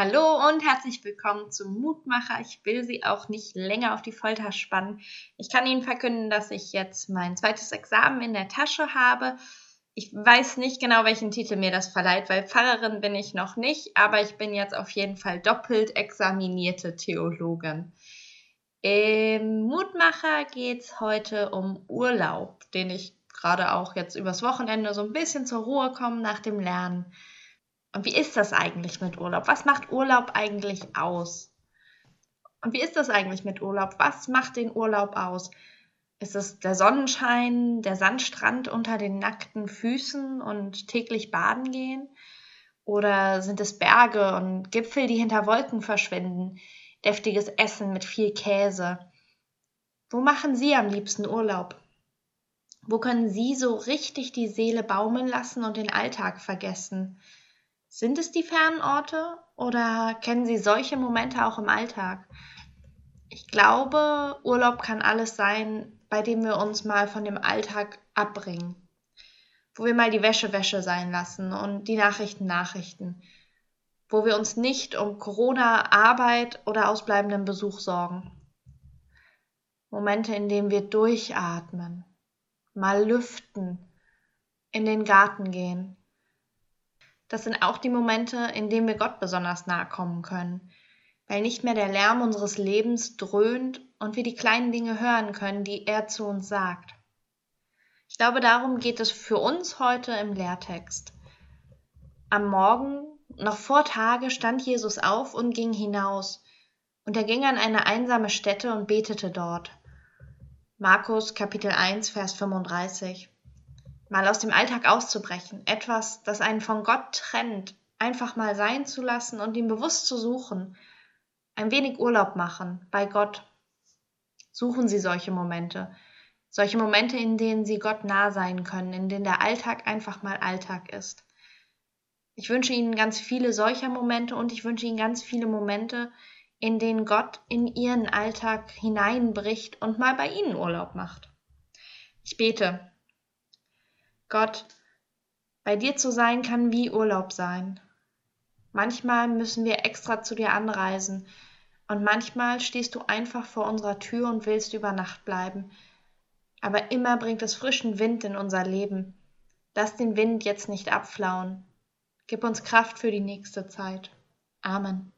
Hallo und herzlich willkommen zum Mutmacher. Ich will Sie auch nicht länger auf die Folter spannen. Ich kann Ihnen verkünden, dass ich jetzt mein zweites Examen in der Tasche habe. Ich weiß nicht genau, welchen Titel mir das verleiht, weil Pfarrerin bin ich noch nicht, aber ich bin jetzt auf jeden Fall doppelt examinierte Theologin. Im Mutmacher geht es heute um Urlaub, den ich gerade auch jetzt übers Wochenende so ein bisschen zur Ruhe komme nach dem Lernen. Und wie ist das eigentlich mit Urlaub? Was macht Urlaub eigentlich aus? Und wie ist das eigentlich mit Urlaub? Was macht den Urlaub aus? Ist es der Sonnenschein, der Sandstrand unter den nackten Füßen und täglich baden gehen? Oder sind es Berge und Gipfel, die hinter Wolken verschwinden? Deftiges Essen mit viel Käse? Wo machen Sie am liebsten Urlaub? Wo können Sie so richtig die Seele baumeln lassen und den Alltag vergessen? Sind es die fernen Orte oder kennen Sie solche Momente auch im Alltag? Ich glaube, Urlaub kann alles sein, bei dem wir uns mal von dem Alltag abbringen. Wo wir mal die Wäsche Wäsche sein lassen und die Nachrichten Nachrichten. Wo wir uns nicht um Corona, Arbeit oder ausbleibenden Besuch sorgen. Momente, in denen wir durchatmen, mal lüften, in den Garten gehen, das sind auch die Momente, in denen wir Gott besonders nahe kommen können, weil nicht mehr der Lärm unseres Lebens dröhnt und wir die kleinen Dinge hören können, die er zu uns sagt. Ich glaube, darum geht es für uns heute im Lehrtext. Am Morgen, noch vor Tage, stand Jesus auf und ging hinaus, und er ging an eine einsame Stätte und betete dort. Markus Kapitel 1, Vers 35 mal aus dem Alltag auszubrechen, etwas, das einen von Gott trennt, einfach mal sein zu lassen und ihn bewusst zu suchen, ein wenig Urlaub machen bei Gott. Suchen Sie solche Momente, solche Momente, in denen Sie Gott nah sein können, in denen der Alltag einfach mal Alltag ist. Ich wünsche Ihnen ganz viele solcher Momente und ich wünsche Ihnen ganz viele Momente, in denen Gott in Ihren Alltag hineinbricht und mal bei Ihnen Urlaub macht. Ich bete, Gott, bei dir zu sein kann wie Urlaub sein. Manchmal müssen wir extra zu dir anreisen und manchmal stehst du einfach vor unserer Tür und willst über Nacht bleiben. Aber immer bringt es frischen Wind in unser Leben. Lass den Wind jetzt nicht abflauen. Gib uns Kraft für die nächste Zeit. Amen.